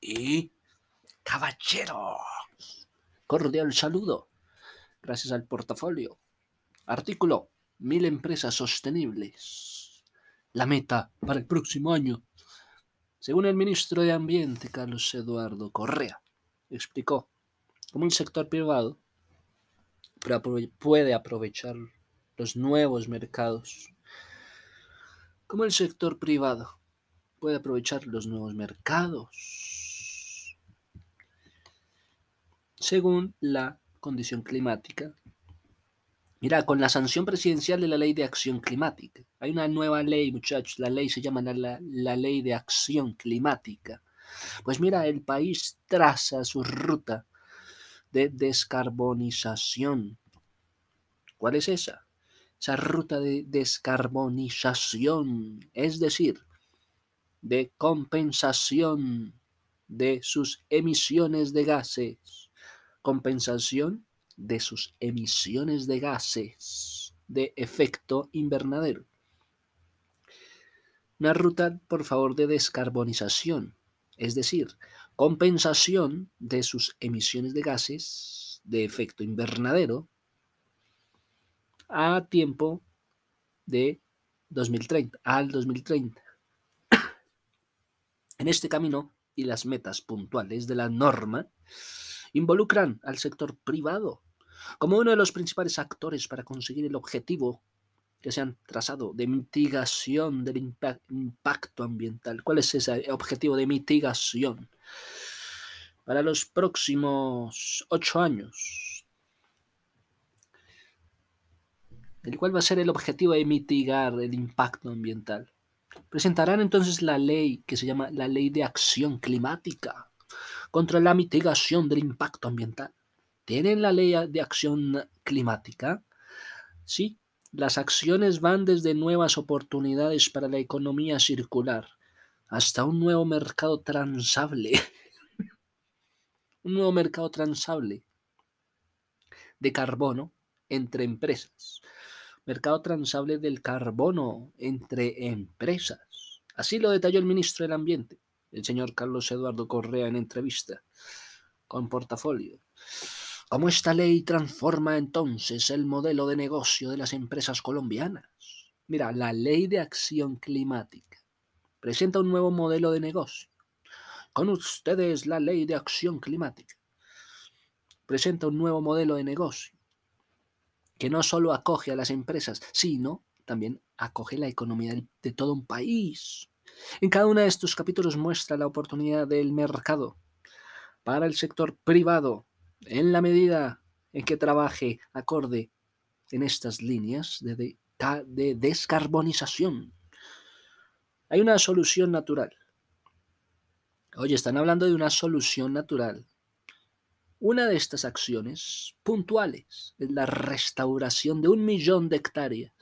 y caballeros. Cordial saludo. Gracias al portafolio. Artículo. Mil empresas sostenibles. La meta para el próximo año. Según el ministro de Ambiente, Carlos Eduardo Correa, explicó cómo el sector privado puede aprovechar los nuevos mercados. Cómo el sector privado puede aprovechar los nuevos mercados según la condición climática. Mira, con la sanción presidencial de la ley de acción climática. Hay una nueva ley, muchachos. La ley se llama la, la ley de acción climática. Pues mira, el país traza su ruta de descarbonización. ¿Cuál es esa? Esa ruta de descarbonización, es decir, de compensación de sus emisiones de gases. Compensación de sus emisiones de gases de efecto invernadero. Una ruta, por favor, de descarbonización, es decir, compensación de sus emisiones de gases de efecto invernadero a tiempo de 2030, al 2030. En este camino y las metas puntuales de la norma involucran al sector privado como uno de los principales actores para conseguir el objetivo que se han trazado de mitigación del impacto ambiental. ¿Cuál es ese objetivo de mitigación? Para los próximos ocho años. ¿Cuál va a ser el objetivo de mitigar el impacto ambiental? Presentarán entonces la ley que se llama la Ley de Acción Climática contra la mitigación del impacto ambiental. ¿Tienen la Ley de Acción Climática? Sí, las acciones van desde nuevas oportunidades para la economía circular hasta un nuevo mercado transable. un nuevo mercado transable de carbono entre empresas mercado transable del carbono entre empresas. Así lo detalló el ministro del Ambiente, el señor Carlos Eduardo Correa, en entrevista con Portafolio. ¿Cómo esta ley transforma entonces el modelo de negocio de las empresas colombianas? Mira, la ley de acción climática presenta un nuevo modelo de negocio. Con ustedes la ley de acción climática presenta un nuevo modelo de negocio que no solo acoge a las empresas, sino también acoge la economía de todo un país. En cada uno de estos capítulos muestra la oportunidad del mercado para el sector privado en la medida en que trabaje acorde en estas líneas de, de, descarbonización. Hay una solución natural. Oye, están hablando de una solución natural una de estas acciones puntuales es la restauración de un millón de hectáreas.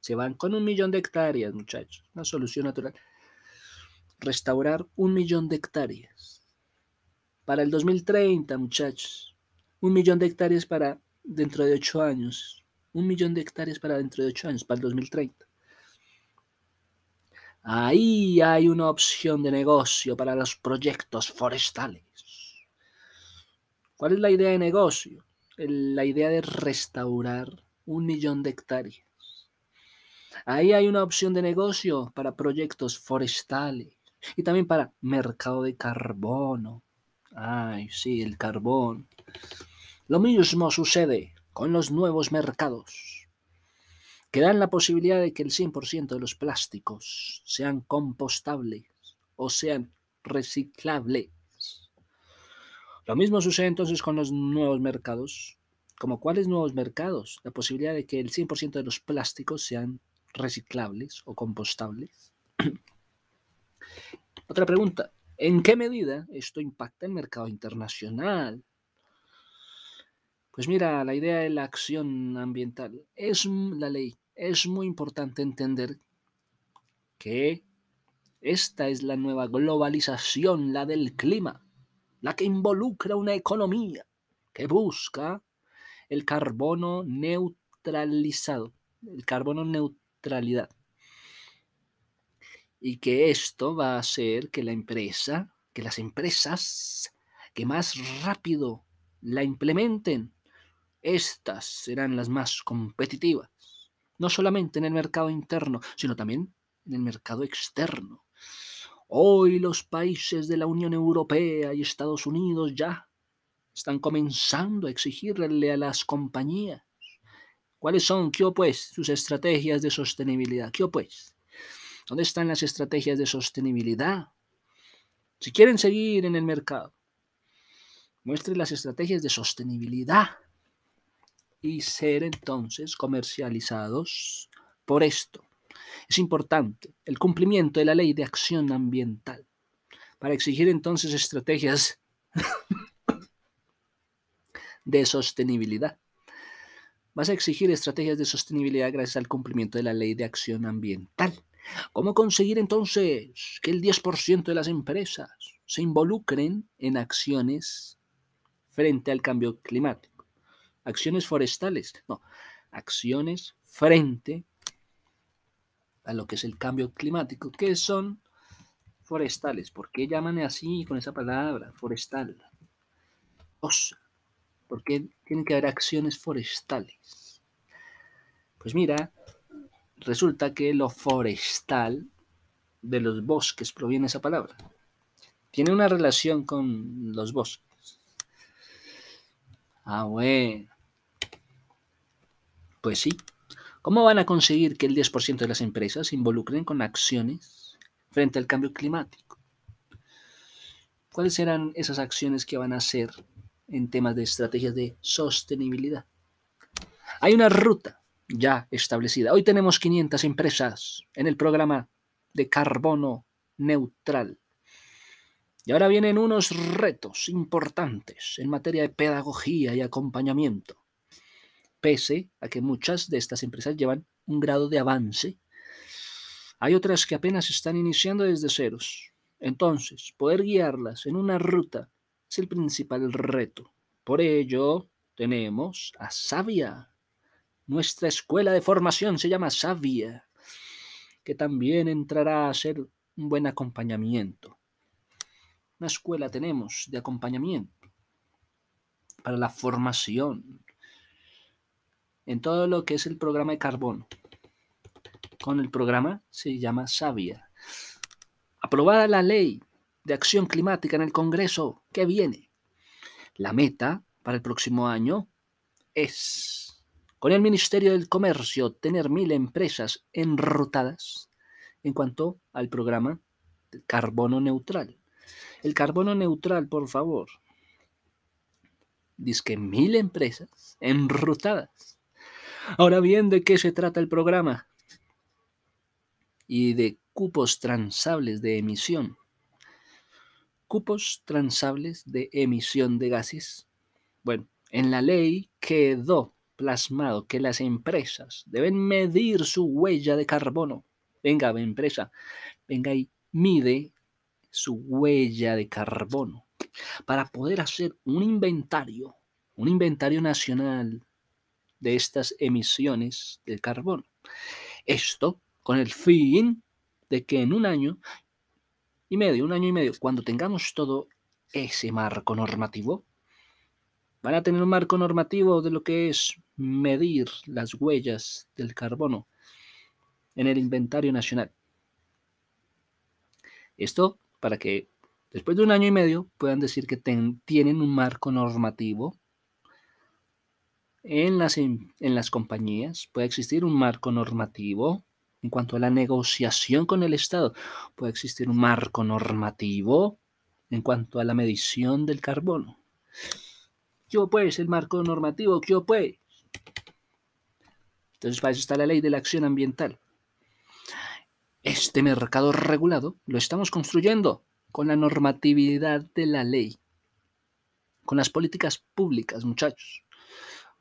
Se van con un millón de hectáreas, muchachos. Una solución natural. Restaurar un millón de hectáreas. Para el 2030, muchachos. Un millón de hectáreas para dentro de ocho años. Un millón de hectáreas para dentro de ocho años, para el 2030. Ahí hay una opción de negocio para los proyectos forestales. ¿Cuál es la idea de negocio? La idea de restaurar un millón de hectáreas. Ahí hay una opción de negocio para proyectos forestales y también para mercado de carbono. Ay, sí, el carbón. Lo mismo sucede con los nuevos mercados, que dan la posibilidad de que el 100% de los plásticos sean compostables o sean reciclables. Lo mismo sucede entonces con los nuevos mercados. ¿Como cuáles nuevos mercados? La posibilidad de que el 100% de los plásticos sean reciclables o compostables. Otra pregunta. ¿En qué medida esto impacta el mercado internacional? Pues mira, la idea de la acción ambiental es la ley. Es muy importante entender que esta es la nueva globalización, la del clima la que involucra una economía que busca el carbono neutralizado, el carbono neutralidad. Y que esto va a hacer que la empresa que las empresas que más rápido la implementen, estas serán las más competitivas, no solamente en el mercado interno, sino también en el mercado externo. Hoy los países de la Unión Europea y Estados Unidos ya están comenzando a exigirle a las compañías cuáles son, qué sus estrategias de sostenibilidad, qué pues. ¿Dónde están las estrategias de sostenibilidad? Si quieren seguir en el mercado, muestren las estrategias de sostenibilidad y ser entonces comercializados por esto. Es importante el cumplimiento de la ley de acción ambiental para exigir entonces estrategias de sostenibilidad. Vas a exigir estrategias de sostenibilidad gracias al cumplimiento de la ley de acción ambiental. ¿Cómo conseguir entonces que el 10% de las empresas se involucren en acciones frente al cambio climático? Acciones forestales, no, acciones frente a lo que es el cambio climático, que son forestales. ¿Por qué llaman así con esa palabra, forestal? ¿Por qué tienen que haber acciones forestales? Pues mira, resulta que lo forestal de los bosques proviene esa palabra. Tiene una relación con los bosques. Ah, bueno. Pues sí. ¿Cómo van a conseguir que el 10% de las empresas se involucren con acciones frente al cambio climático? ¿Cuáles serán esas acciones que van a hacer en temas de estrategias de sostenibilidad? Hay una ruta ya establecida. Hoy tenemos 500 empresas en el programa de carbono neutral. Y ahora vienen unos retos importantes en materia de pedagogía y acompañamiento. Pese a que muchas de estas empresas llevan un grado de avance, hay otras que apenas están iniciando desde ceros. Entonces, poder guiarlas en una ruta es el principal reto. Por ello, tenemos a Sabia, nuestra escuela de formación se llama Sabia, que también entrará a ser un buen acompañamiento. Una escuela tenemos de acompañamiento para la formación en todo lo que es el programa de carbono. Con el programa se llama Sabia. Aprobada la ley de acción climática en el Congreso que viene. La meta para el próximo año es con el Ministerio del Comercio tener mil empresas enrutadas en cuanto al programa de carbono neutral. El carbono neutral, por favor. Dice que mil empresas enrutadas. Ahora bien, ¿de qué se trata el programa? Y de cupos transables de emisión. Cupos transables de emisión de gases. Bueno, en la ley quedó plasmado que las empresas deben medir su huella de carbono. Venga, empresa, venga y mide su huella de carbono para poder hacer un inventario, un inventario nacional de estas emisiones de carbono. Esto con el fin de que en un año y medio, un año y medio, cuando tengamos todo ese marco normativo, van a tener un marco normativo de lo que es medir las huellas del carbono en el inventario nacional. Esto para que después de un año y medio puedan decir que tienen un marco normativo en las, en las compañías, puede existir un marco normativo en cuanto a la negociación con el Estado, puede existir un marco normativo en cuanto a la medición del carbono. ¿Qué pues el marco normativo? ¿Qué pues? Entonces, para eso está la ley de la acción ambiental. Este mercado regulado lo estamos construyendo con la normatividad de la ley, con las políticas públicas, muchachos,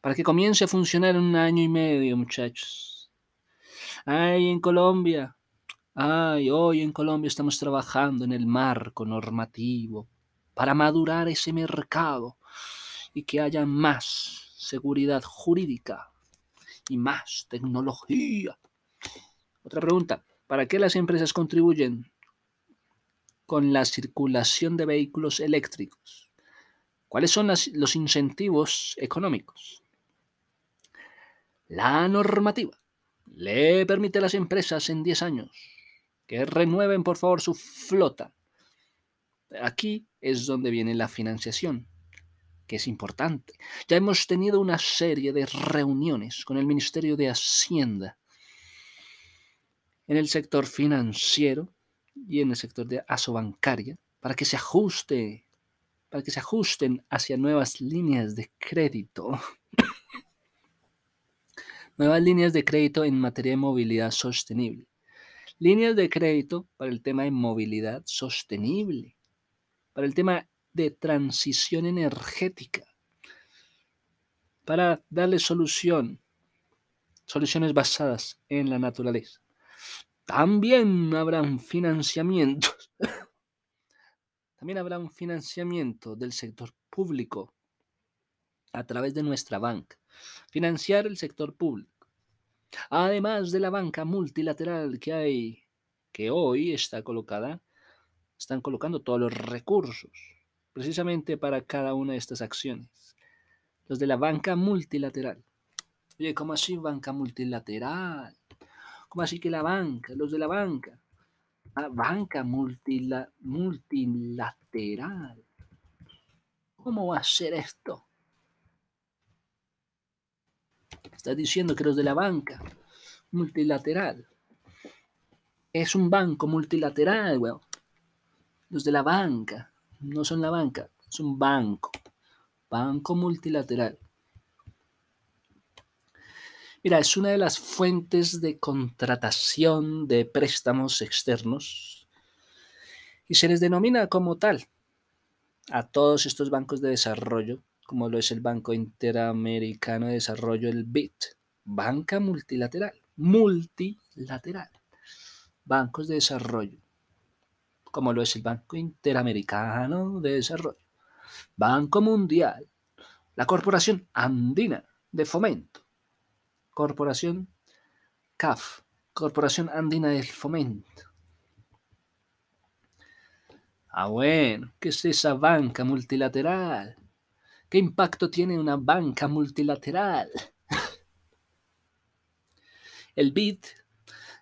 para que comience a funcionar en un año y medio, muchachos. Ay, en Colombia, ay, hoy en Colombia estamos trabajando en el marco normativo para madurar ese mercado y que haya más seguridad jurídica y más tecnología. Otra pregunta, ¿para qué las empresas contribuyen con la circulación de vehículos eléctricos. ¿Cuáles son los incentivos económicos? La normativa le permite a las empresas en 10 años que renueven por favor su flota. Aquí es donde viene la financiación, que es importante. Ya hemos tenido una serie de reuniones con el Ministerio de Hacienda en el sector financiero y en el sector de asobancaria para que se ajuste, para que se ajusten hacia nuevas líneas de crédito Nuevas líneas de crédito en materia de movilidad sostenible. Líneas de crédito para el tema de movilidad sostenible. Para el tema de transición energética. Para darle solución. Soluciones basadas en la naturaleza. También habrán financiamientos. También habrá un financiamiento del sector público a través de nuestra banca. Financiar el sector público. Además de la banca multilateral que hay, que hoy está colocada, están colocando todos los recursos precisamente para cada una de estas acciones. Los de la banca multilateral. Oye, ¿cómo así banca multilateral? ¿Cómo así que la banca? Los de la banca. Ah, banca multilateral. ¿Cómo va a ser esto? Está diciendo que los de la banca multilateral es un banco multilateral. Los de la banca no son la banca, es un banco. Banco multilateral. Mira, es una de las fuentes de contratación de préstamos externos y se les denomina como tal a todos estos bancos de desarrollo como lo es el Banco Interamericano de Desarrollo, el BIT, banca multilateral, multilateral, bancos de desarrollo, como lo es el Banco Interamericano de Desarrollo, Banco Mundial, la Corporación Andina de Fomento, Corporación CAF, Corporación Andina del Fomento. Ah, bueno, ¿qué es esa banca multilateral? ¿Qué impacto tiene una banca multilateral? El BID,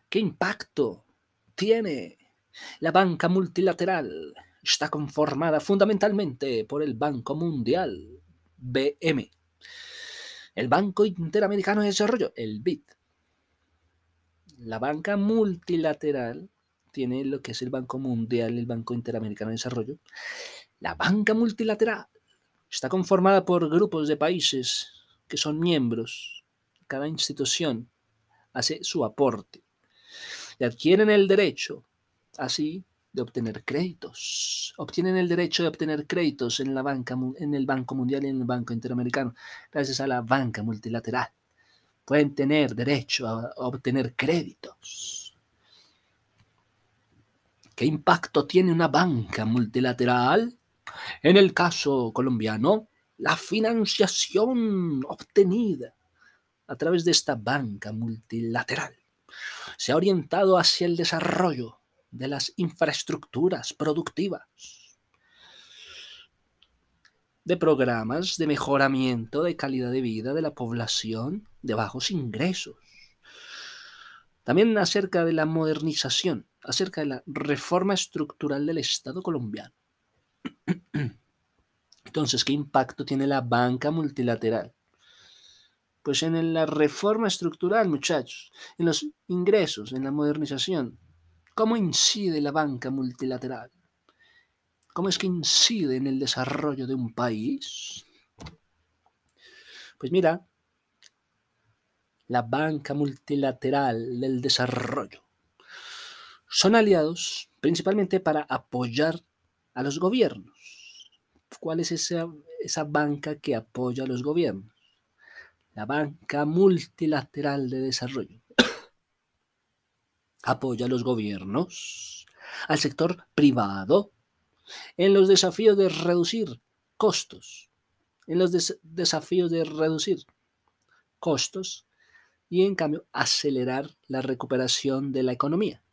¿qué impacto tiene? La banca multilateral está conformada fundamentalmente por el Banco Mundial, BM, el Banco Interamericano de Desarrollo, el BID. La banca multilateral tiene lo que es el Banco Mundial, el Banco Interamericano de Desarrollo. La banca multilateral Está conformada por grupos de países que son miembros. Cada institución hace su aporte y adquieren el derecho, así, de obtener créditos. Obtienen el derecho de obtener créditos en, la banca, en el Banco Mundial y en el Banco Interamericano, gracias a la banca multilateral. Pueden tener derecho a obtener créditos. ¿Qué impacto tiene una banca multilateral? En el caso colombiano, la financiación obtenida a través de esta banca multilateral se ha orientado hacia el desarrollo de las infraestructuras productivas, de programas de mejoramiento de calidad de vida de la población de bajos ingresos, también acerca de la modernización, acerca de la reforma estructural del Estado colombiano entonces, ¿qué impacto tiene la banca multilateral? Pues en la reforma estructural, muchachos, en los ingresos, en la modernización. ¿Cómo incide la banca multilateral? ¿Cómo es que incide en el desarrollo de un país? Pues mira, la banca multilateral del desarrollo son aliados principalmente para apoyar a los gobiernos. ¿Cuál es esa, esa banca que apoya a los gobiernos? La banca multilateral de desarrollo. apoya a los gobiernos, al sector privado, en los desafíos de reducir costos, en los desafíos de reducir costos y en cambio acelerar la recuperación de la economía.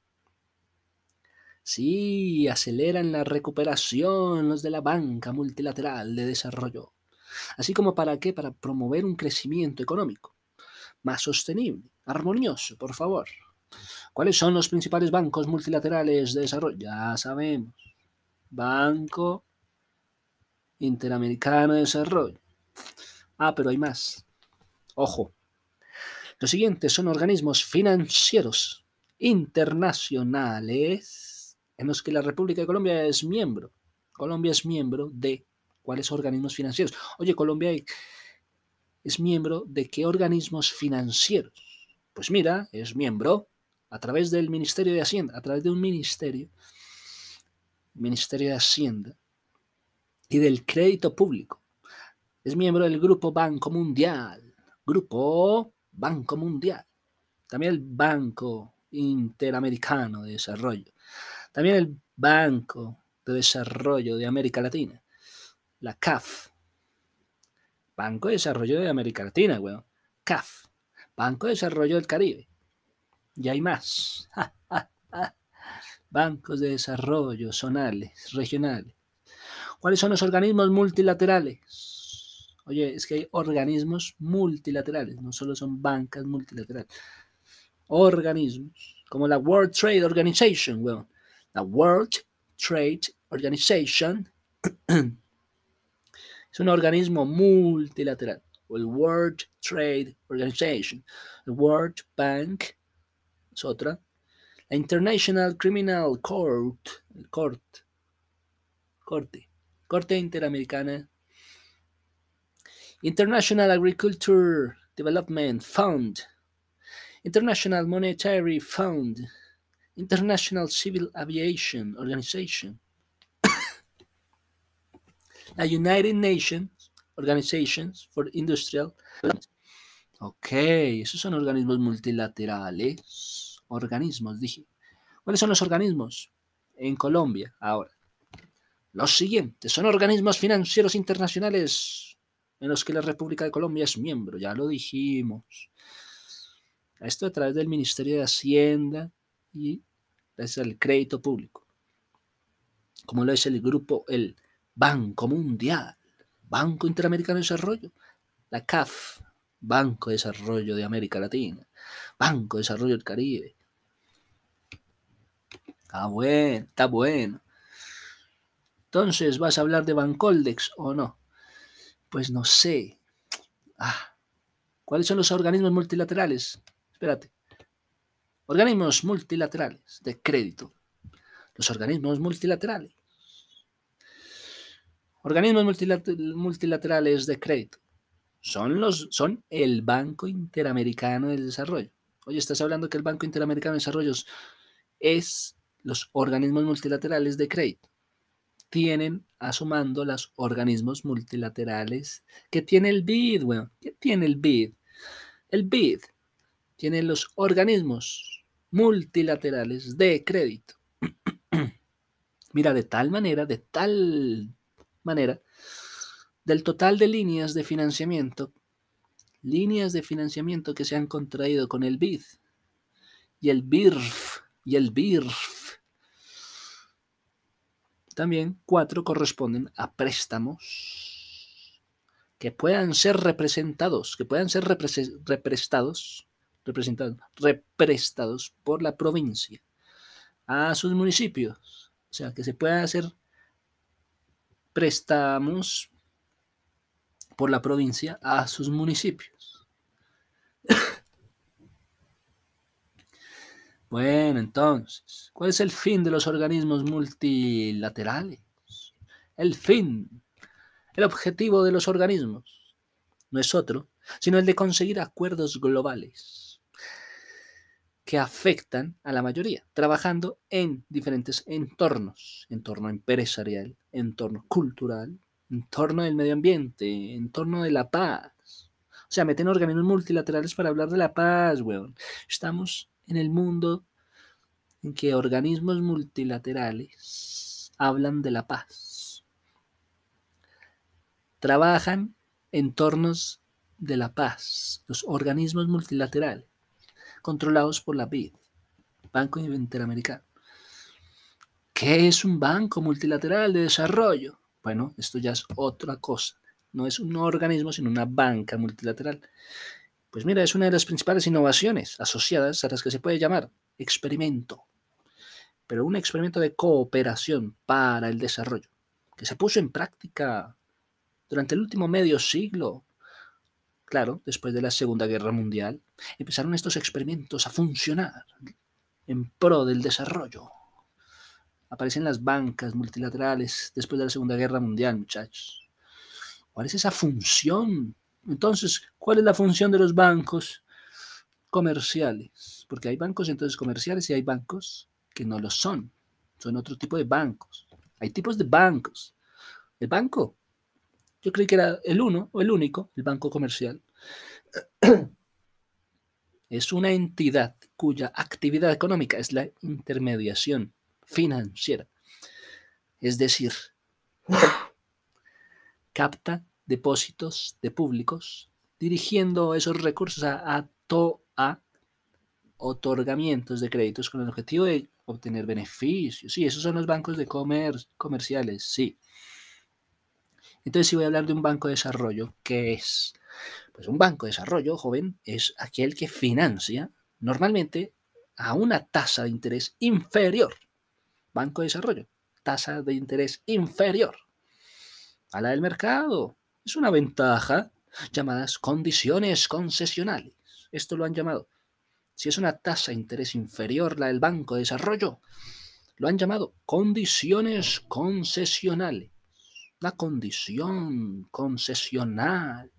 Sí, aceleran la recuperación los de la banca multilateral de desarrollo. Así como para qué? Para promover un crecimiento económico más sostenible, armonioso, por favor. ¿Cuáles son los principales bancos multilaterales de desarrollo? Ya sabemos. Banco Interamericano de Desarrollo. Ah, pero hay más. Ojo. Los siguientes son organismos financieros internacionales en los que la República de Colombia es miembro. Colombia es miembro de cuáles organismos financieros. Oye, Colombia es miembro de qué organismos financieros. Pues mira, es miembro a través del Ministerio de Hacienda, a través de un ministerio, Ministerio de Hacienda y del Crédito Público. Es miembro del Grupo Banco Mundial, Grupo Banco Mundial. También el Banco Interamericano de Desarrollo. También el Banco de Desarrollo de América Latina, la CAF. Banco de Desarrollo de América Latina, weón. CAF. Banco de Desarrollo del Caribe. Y hay más. Bancos de desarrollo zonales, regionales. ¿Cuáles son los organismos multilaterales? Oye, es que hay organismos multilaterales, no solo son bancas multilaterales. Organismos, como la World Trade Organization, weón. La World Trade Organization es un organismo multilateral. O el World Trade Organization. El World Bank es otra. La International Criminal Court, el Court, Corte, Corte Interamericana. International Agriculture Development Fund. International Monetary Fund. International Civil Aviation Organization. la United Nations Organizations for Industrial Ok, esos son organismos multilaterales. Organismos, dije. ¿Cuáles son los organismos? En Colombia, ahora. Los siguientes son organismos financieros internacionales en los que la República de Colombia es miembro, ya lo dijimos. Esto a través del Ministerio de Hacienda y es el crédito público. Como lo es el grupo, el Banco Mundial, Banco Interamericano de Desarrollo, la CAF, Banco de Desarrollo de América Latina, Banco de Desarrollo del Caribe. Ah, bueno, está bueno. Entonces, ¿vas a hablar de Bancoldex o no? Pues no sé. Ah, ¿cuáles son los organismos multilaterales? Espérate. Organismos multilaterales de crédito. Los organismos multilaterales. Organismos multilaterales de crédito son, los, son el Banco Interamericano de Desarrollo. Oye, estás hablando que el Banco Interamericano de Desarrollo es los organismos multilaterales de crédito. Tienen a los organismos multilaterales que tiene el BID, bueno, ¿qué tiene el BID? El BID tiene los organismos multilaterales de crédito. Mira, de tal manera, de tal manera, del total de líneas de financiamiento, líneas de financiamiento que se han contraído con el BID y el BIRF y el BIRF. También cuatro corresponden a préstamos que puedan ser representados, que puedan ser represtados, representados, represtados por la provincia a sus municipios. O sea, que se puedan hacer préstamos por la provincia a sus municipios. bueno, entonces, ¿cuál es el fin de los organismos multilaterales? El fin, el objetivo de los organismos no es otro, sino el de conseguir acuerdos globales que afectan a la mayoría, trabajando en diferentes entornos, entorno empresarial, entorno cultural, en torno del medio ambiente, en torno de la paz. O sea, meten organismos multilaterales para hablar de la paz, weón. Estamos en el mundo en que organismos multilaterales hablan de la paz. Trabajan en tornos de la paz, los organismos multilaterales, controlados por la BID, Banco Interamericano. ¿Qué es un banco multilateral de desarrollo? Bueno, esto ya es otra cosa. No es un organismo, sino una banca multilateral. Pues mira, es una de las principales innovaciones asociadas a las que se puede llamar experimento. Pero un experimento de cooperación para el desarrollo, que se puso en práctica durante el último medio siglo. Claro, después de la Segunda Guerra Mundial, empezaron estos experimentos a funcionar en pro del desarrollo. Aparecen las bancas multilaterales después de la Segunda Guerra Mundial, muchachos. ¿Cuál es esa función entonces, ¿cuál es la función de los bancos comerciales? Porque hay bancos entonces comerciales y hay bancos que no lo son. Son otro tipo de bancos. Hay tipos de bancos. El banco, yo creí que era el uno o el único, el banco comercial. Es una entidad cuya actividad económica es la intermediación financiera. Es decir, capta depósitos de públicos, dirigiendo esos recursos a, a, a otorgamientos de créditos con el objetivo de obtener beneficios. Sí, esos son los bancos de comer comerciales, sí. Entonces, si voy a hablar de un banco de desarrollo, ¿qué es? Pues un banco de desarrollo, joven, es aquel que financia normalmente a una tasa de interés inferior. Banco de desarrollo, tasa de interés inferior a la del mercado es una ventaja llamadas condiciones concesionales. Esto lo han llamado. Si es una tasa de interés inferior la del Banco de Desarrollo, lo han llamado condiciones concesionales. La condición concesional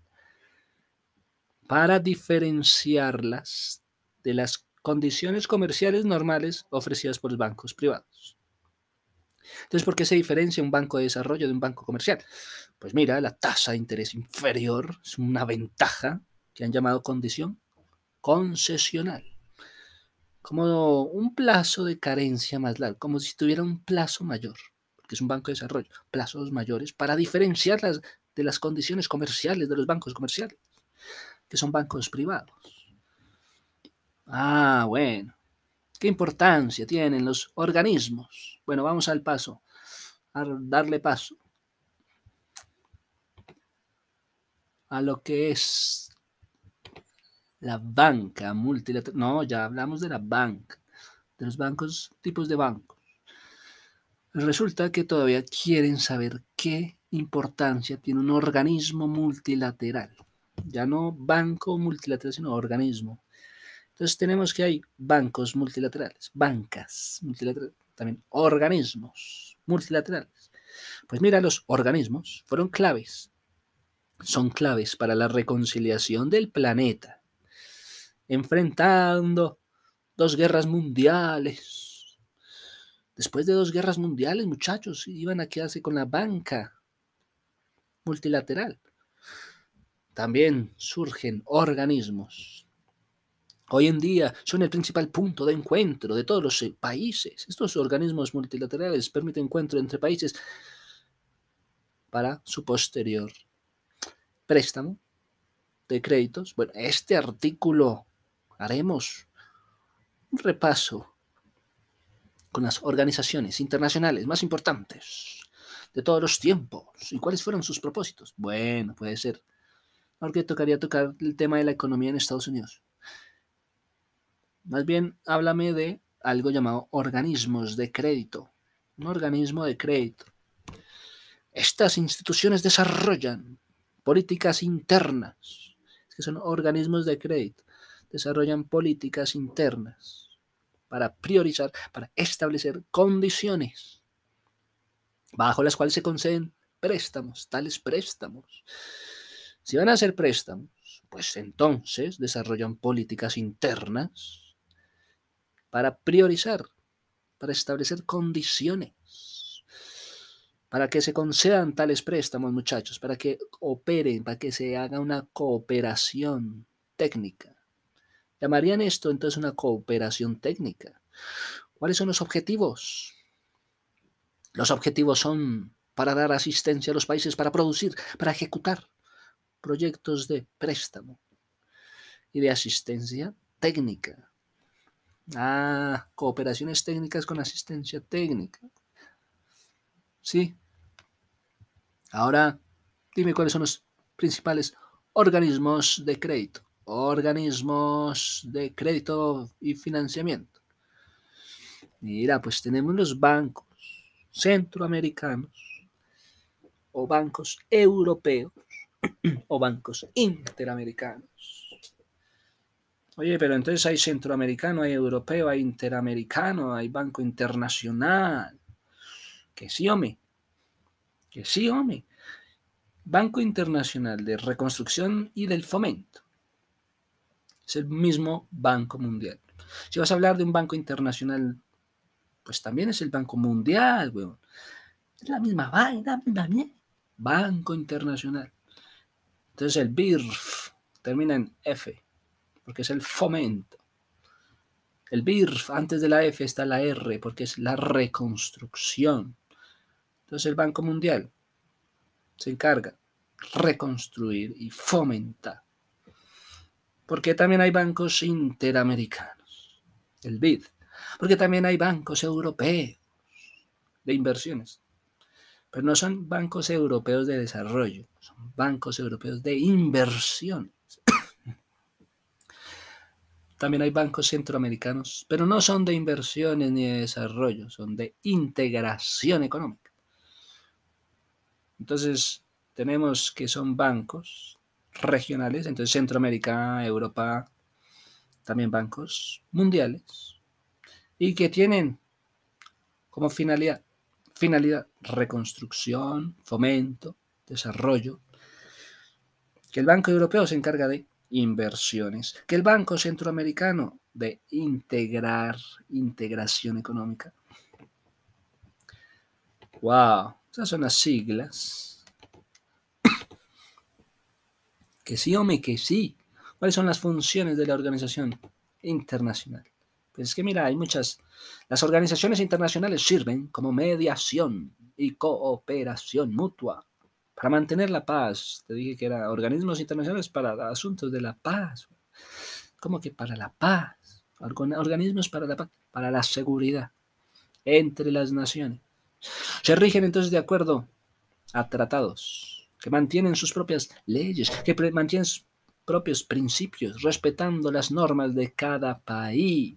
para diferenciarlas de las condiciones comerciales normales ofrecidas por los bancos privados. Entonces, ¿por qué se diferencia un banco de desarrollo de un banco comercial? Pues mira, la tasa de interés inferior es una ventaja que han llamado condición concesional. Como un plazo de carencia más largo, como si tuviera un plazo mayor, porque es un banco de desarrollo, plazos mayores para diferenciarlas de las condiciones comerciales de los bancos comerciales, que son bancos privados. Ah, bueno. ¿Qué importancia tienen los organismos? Bueno, vamos al paso, a darle paso a lo que es la banca multilateral. No, ya hablamos de la banca, de los bancos, tipos de bancos. Resulta que todavía quieren saber qué importancia tiene un organismo multilateral. Ya no banco multilateral, sino organismo. Entonces tenemos que hay bancos multilaterales, bancas multilaterales, también organismos multilaterales. Pues mira, los organismos fueron claves, son claves para la reconciliación del planeta, enfrentando dos guerras mundiales. Después de dos guerras mundiales, muchachos, iban a quedarse con la banca multilateral. También surgen organismos Hoy en día son el principal punto de encuentro de todos los eh, países. Estos organismos multilaterales permiten encuentro entre países para su posterior préstamo de créditos. Bueno, este artículo haremos un repaso con las organizaciones internacionales más importantes de todos los tiempos y cuáles fueron sus propósitos. Bueno, puede ser. Porque tocaría tocar el tema de la economía en Estados Unidos. Más bien, háblame de algo llamado organismos de crédito. Un organismo de crédito. Estas instituciones desarrollan políticas internas, que son organismos de crédito, desarrollan políticas internas para priorizar, para establecer condiciones bajo las cuales se conceden préstamos, tales préstamos. Si van a hacer préstamos, pues entonces desarrollan políticas internas para priorizar, para establecer condiciones, para que se concedan tales préstamos, muchachos, para que operen, para que se haga una cooperación técnica. Llamarían esto entonces una cooperación técnica. ¿Cuáles son los objetivos? Los objetivos son para dar asistencia a los países, para producir, para ejecutar proyectos de préstamo y de asistencia técnica Ah, cooperaciones técnicas con asistencia técnica. ¿Sí? Ahora, dime cuáles son los principales organismos de crédito. Organismos de crédito y financiamiento. Mira, pues tenemos los bancos centroamericanos o bancos europeos o bancos interamericanos. Oye, pero entonces hay centroamericano, hay europeo, hay interamericano, hay banco internacional. Que sí, hombre. Que sí, hombre. Banco Internacional de Reconstrucción y del Fomento. Es el mismo Banco Mundial. Si vas a hablar de un banco internacional, pues también es el Banco Mundial, weón. Es la misma vaina, también. Banco Internacional. Entonces el BIRF termina en F, porque es el fomento. El BIRF, antes de la F está la R, porque es la reconstrucción. Entonces el Banco Mundial se encarga reconstruir y fomentar. Porque también hay bancos interamericanos, el BID. Porque también hay bancos europeos de inversiones. Pero no son bancos europeos de desarrollo, son bancos europeos de inversión. También hay bancos centroamericanos, pero no son de inversiones ni de desarrollo, son de integración económica. Entonces, tenemos que son bancos regionales, entonces Centroamérica, Europa, también bancos mundiales, y que tienen como finalidad, finalidad reconstrucción, fomento, desarrollo, que el Banco Europeo se encarga de inversiones, que el Banco Centroamericano de integrar, integración económica. Wow, esas son las siglas. Que sí, hombre, que sí. ¿Cuáles son las funciones de la organización internacional? Pues es que mira, hay muchas. Las organizaciones internacionales sirven como mediación y cooperación mutua para mantener la paz. Te dije que eran organismos internacionales para asuntos de la paz. ¿Cómo que para la paz? Organismos para la paz, para la seguridad entre las naciones. Se rigen entonces de acuerdo a tratados que mantienen sus propias leyes, que mantienen sus propios principios, respetando las normas de cada país.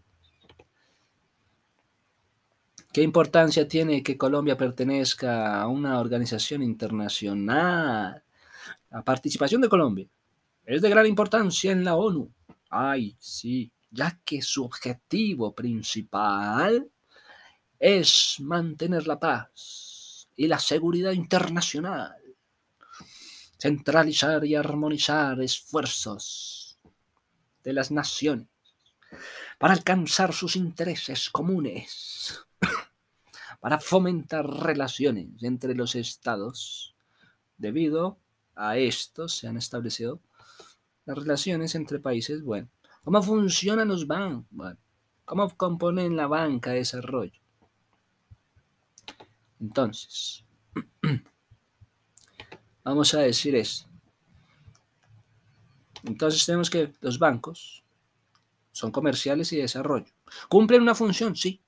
¿Qué importancia tiene que Colombia pertenezca a una organización internacional? La participación de Colombia es de gran importancia en la ONU. Ay, sí, ya que su objetivo principal es mantener la paz y la seguridad internacional, centralizar y armonizar esfuerzos de las naciones para alcanzar sus intereses comunes, para fomentar relaciones entre los estados. Debido a esto se han establecido las relaciones entre países. Bueno, ¿cómo funcionan los bancos? ¿cómo componen la banca de desarrollo? Entonces, vamos a decir eso. Entonces tenemos que los bancos son comerciales y de desarrollo. ¿Cumplen una función? Sí.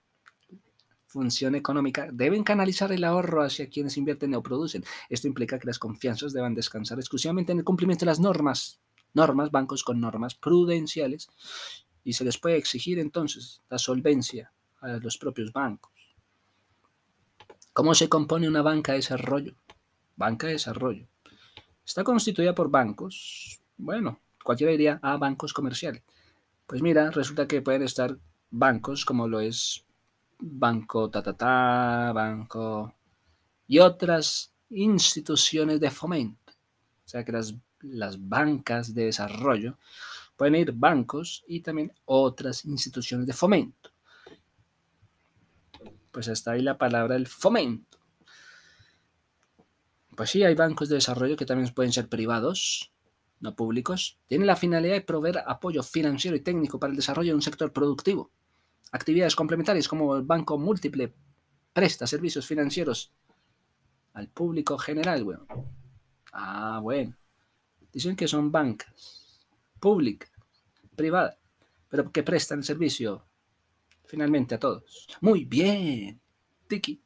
Función económica. Deben canalizar el ahorro hacia quienes invierten o producen. Esto implica que las confianzas deban descansar exclusivamente en el cumplimiento de las normas. Normas, bancos con normas prudenciales. Y se les puede exigir entonces la solvencia a los propios bancos. ¿Cómo se compone una banca de desarrollo? Banca de desarrollo. Está constituida por bancos, bueno, cualquiera diría, ah, bancos comerciales. Pues mira, resulta que pueden estar bancos como lo es Banco Tatatá, Banco y otras instituciones de fomento. O sea que las, las bancas de desarrollo pueden ir bancos y también otras instituciones de fomento pues está ahí la palabra el fomento. Pues sí, hay bancos de desarrollo que también pueden ser privados, no públicos. Tienen la finalidad de proveer apoyo financiero y técnico para el desarrollo de un sector productivo. Actividades complementarias como el banco múltiple presta servicios financieros al público general, bueno. Ah, bueno. Dicen que son bancas públicas, privadas, pero que prestan servicio finalmente a todos. Muy bien, Tiki.